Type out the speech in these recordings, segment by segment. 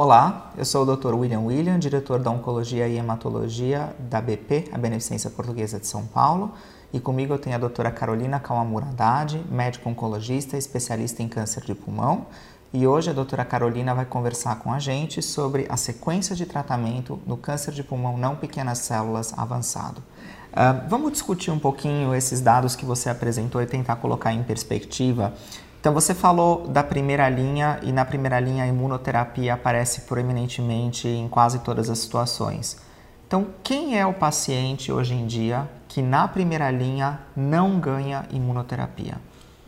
Olá, eu sou o Dr. William William, diretor da Oncologia e Hematologia da BP, a Beneficência Portuguesa de São Paulo, e comigo eu tenho a doutora Carolina Kawamura Haddad, médico oncologista, especialista em câncer de pulmão, e hoje a doutora Carolina vai conversar com a gente sobre a sequência de tratamento no câncer de pulmão não pequenas células avançado. Uh, vamos discutir um pouquinho esses dados que você apresentou e tentar colocar em perspectiva então você falou da primeira linha e na primeira linha a imunoterapia aparece proeminentemente em quase todas as situações. Então quem é o paciente hoje em dia que na primeira linha não ganha imunoterapia?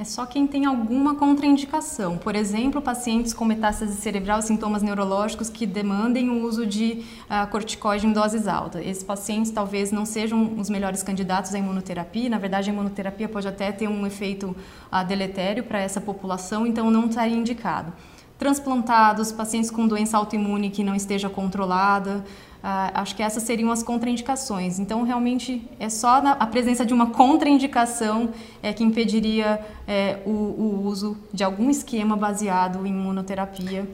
É só quem tem alguma contraindicação. Por exemplo, pacientes com metástase cerebral sintomas neurológicos que demandem o uso de uh, corticoide em doses altas. Esses pacientes talvez não sejam os melhores candidatos à imunoterapia. Na verdade, a imunoterapia pode até ter um efeito uh, deletério para essa população, então não estaria indicado. Transplantados, pacientes com doença autoimune que não esteja controlada, ah, acho que essas seriam as contraindicações. Então, realmente, é só a presença de uma contraindicação é, que impediria é, o, o, uso de algum esquema baseado em imunoterapia.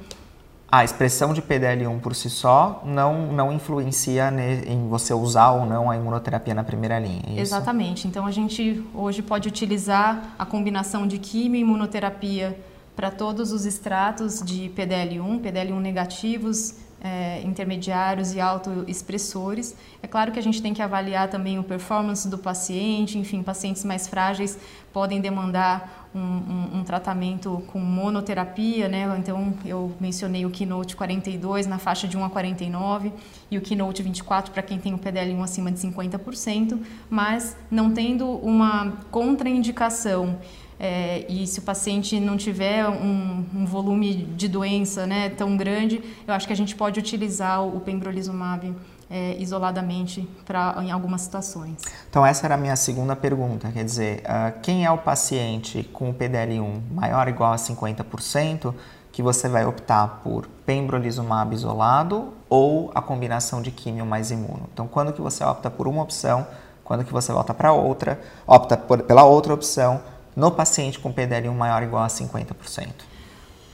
A expressão de PDL1 por si só não, não influencia em você usar ou não a imunoterapia na primeira linha. É Exatamente. Então, a gente hoje pode utilizar a combinação de quimio e imunoterapia para todos os estratos de PDL1, PDL1 negativos, é, intermediários e autoexpressores. É claro que a gente tem que avaliar também o performance do paciente, enfim, pacientes mais frágeis podem demandar um, um, um, tratamento com monoterapia, né? Então, eu mencionei o Keynote 42 na faixa de 1 a 49 e o Keynote 24 para quem tem o PDL1 acima de 50%, mas não tendo uma contraindicação é, e se o paciente não tiver um, um, volume de doença né, tão grande, eu acho que a gente pode utilizar o pembrolizumab é, isoladamente para em algumas situações. Então essa era a minha segunda pergunta, quer dizer, uh, quem é o paciente com o PDL1 maior ou igual a 50% que você vai optar por pembrolizumab isolado ou a combinação de químio mais imuno? Então quando que você opta por uma opção, quando que você volta para outra, opta por, pela outra opção no paciente com PDL1 maior ou igual a 50%?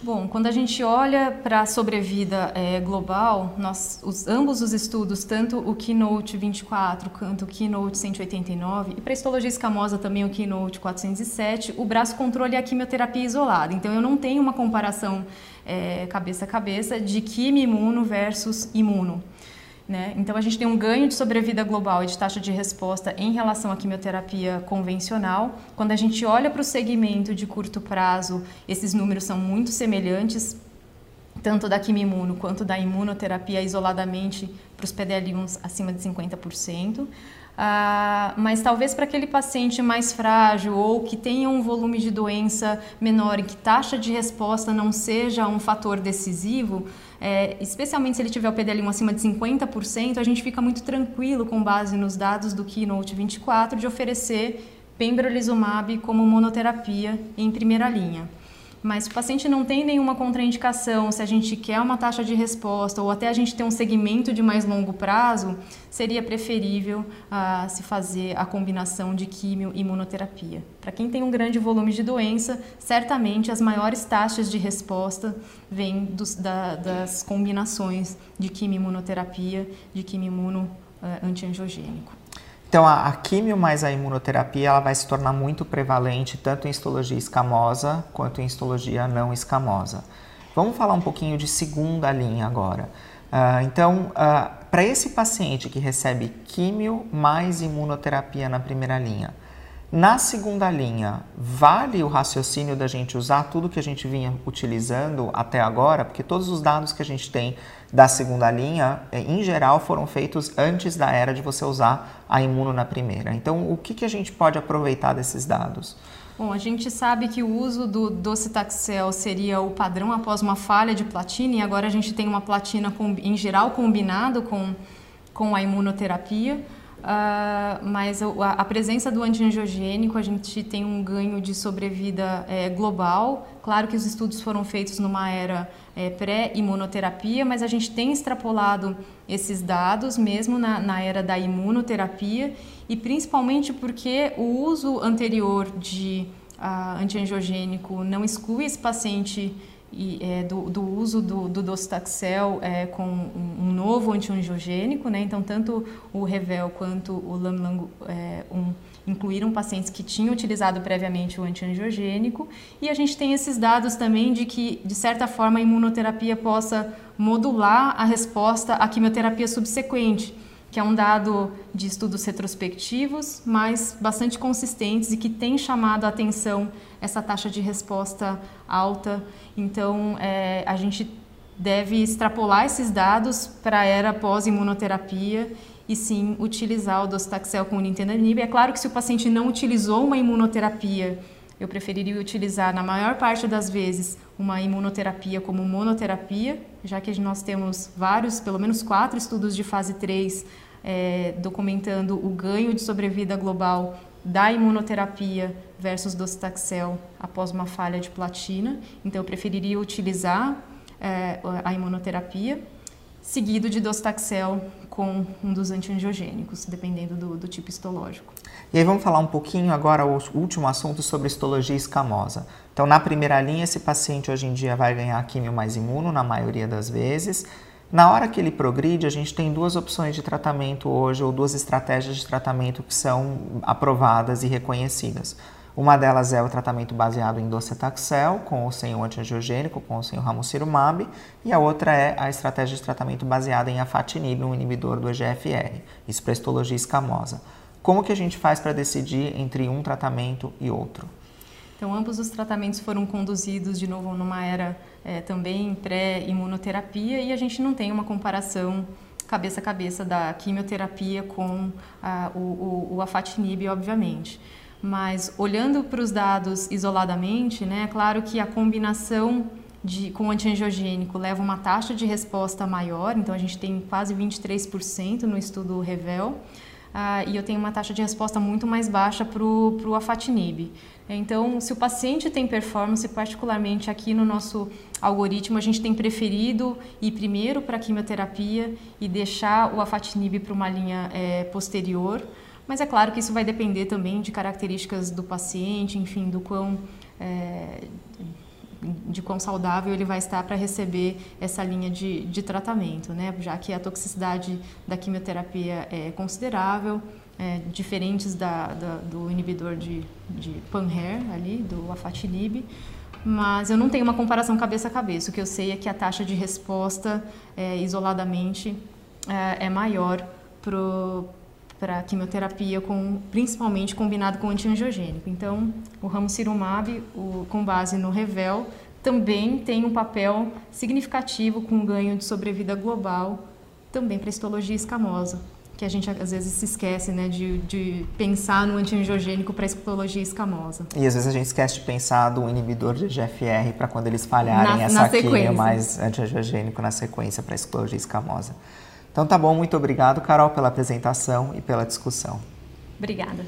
Bom, quando a gente olha para a sobrevida é, global, nós, os, ambos os estudos, tanto o Keynote 24 quanto o Keynote 189, e para histologia escamosa também o Keynote 407, o braço controle é a quimioterapia isolada. Então, eu não tenho uma comparação é, cabeça a cabeça de quimio imuno versus imuno. Né? Então, a gente tem um ganho de sobrevida global e de taxa de resposta em relação à quimioterapia convencional. Quando a gente olha para o segmento de curto prazo, esses números são muito semelhantes, tanto da quimimuno quanto da imunoterapia isoladamente para os PDL1s acima de 50%. Ah, mas talvez para aquele paciente mais frágil ou que tenha um volume de doença menor e que taxa de resposta não seja um fator decisivo, é, especialmente se ele tiver o PDL1 acima de 50%, a gente fica muito tranquilo com base nos dados do Keynote 24 de oferecer pembrolizumab como monoterapia em primeira linha. Mas se o paciente não tem nenhuma contraindicação, se a gente quer uma taxa de resposta ou até a gente ter um segmento de mais longo prazo, seria preferível ah, se fazer a combinação de químio e imunoterapia. Para quem tem um grande volume de doença, certamente as maiores taxas de resposta vêm dos, da, das combinações de químio e imunoterapia, de químio imuno ah, antiangiogênico. Então, a, a químio mais a imunoterapia ela vai se tornar muito prevalente tanto em histologia escamosa quanto em histologia não escamosa. Vamos falar um pouquinho de segunda linha agora. Uh, então, uh, para esse paciente que recebe químio mais imunoterapia na primeira linha, na segunda linha, vale o raciocínio da gente usar tudo que a gente vinha utilizando até agora? Porque todos os dados que a gente tem da segunda linha, é, em geral, foram feitos antes da era de você usar a imuno na primeira. Então, o que, que a gente pode aproveitar desses dados? Bom, a gente sabe que o uso do docetaxel seria o padrão após uma falha de platina e agora a gente tem uma platina em geral combinado com, com a imunoterapia. Uh, mas a, a, presença do antiangiogênico, a gente tem um ganho de sobrevida é, global. Claro que os estudos foram feitos numa era é, pré-imunoterapia, mas a gente tem extrapolado esses dados mesmo na, na era da imunoterapia e principalmente porque o uso anterior de uh, antiangiogênico não exclui esse paciente e, é, do, do, uso do, do docetaxel é, com um, novo antiangiogênico, né? Então, tanto o Revel quanto o Lamlang é, um, incluíram pacientes que tinham utilizado previamente o antiangiogênico e a gente tem esses dados também de que, de certa forma, a imunoterapia possa modular a resposta à quimioterapia subsequente que é um dado de estudos retrospectivos, mas bastante consistentes e que tem chamado a atenção essa taxa de resposta alta. Então, é, a gente deve extrapolar esses dados para a era pós-imunoterapia e sim utilizar o docetaxel com o nintedanib. É claro que se o paciente não utilizou uma imunoterapia, eu preferiria utilizar na maior parte das vezes uma imunoterapia como monoterapia, já que nós temos vários, pelo menos quatro estudos de fase 3 é, documentando o ganho de sobrevida global da imunoterapia versus docetaxel após uma falha de platina. Então, eu preferiria utilizar é, a imunoterapia seguido de docetaxel com um dos antiangiogênicos, dependendo do, do, tipo histológico. E aí vamos falar um pouquinho agora, o último assunto sobre histologia escamosa. Então, na primeira linha, esse paciente hoje em dia vai ganhar químio mais imuno, na maioria das vezes. Na hora que ele progride, a gente tem duas opções de tratamento hoje, ou duas estratégias de tratamento que são aprovadas e reconhecidas. Uma delas é o tratamento baseado em docetaxel, com ou sem o antiangiogênico, com ou sem o ramucirumab, e a outra é a estratégia de tratamento baseada em afatinib, um inibidor do EGFR, isso para histologia escamosa. Como que a gente faz para decidir entre um tratamento e outro? Então, ambos os tratamentos foram conduzidos de novo numa era é, também pré-imunoterapia e a gente não tem uma comparação cabeça a cabeça da quimioterapia com a, o, o, o afatinib, obviamente. Mas olhando para os dados isoladamente, né, é claro que a combinação de, com antiangiogênico leva uma taxa de resposta maior, então a gente tem quase 23% no estudo Revel, uh, e eu tenho uma taxa de resposta muito mais baixa para o afatinib. Então, se o paciente tem performance, particularmente aqui no nosso algoritmo, a gente tem preferido ir primeiro para a quimioterapia e deixar o afatinib para uma linha é, posterior. Mas é claro que isso vai depender também de características do paciente, enfim, do quão é, de quão saudável ele vai estar para receber essa linha de, de tratamento, né? já que a toxicidade da quimioterapia é considerável, é, diferentes da, da, do inibidor de, de PANHER ali, do afatinib, mas eu não tenho uma comparação cabeça a cabeça. O que eu sei é que a taxa de resposta é, isoladamente é, é maior para a quimioterapia, com, principalmente combinado com antiangiogênico. Então, o ramucirumab, o, com base no Revel, também tem um papel significativo com ganho de sobrevida global, também para histologia escamosa que a gente às vezes se esquece né, de, de pensar no antiangiogênico para a histologia escamosa. E às vezes a gente esquece de pensar do inibidor de GFR para quando eles falharem na, essa químio mais antiangiogênico na sequência para a histologia escamosa. Então tá bom, muito obrigado, Carol, pela apresentação e pela discussão. Obrigada.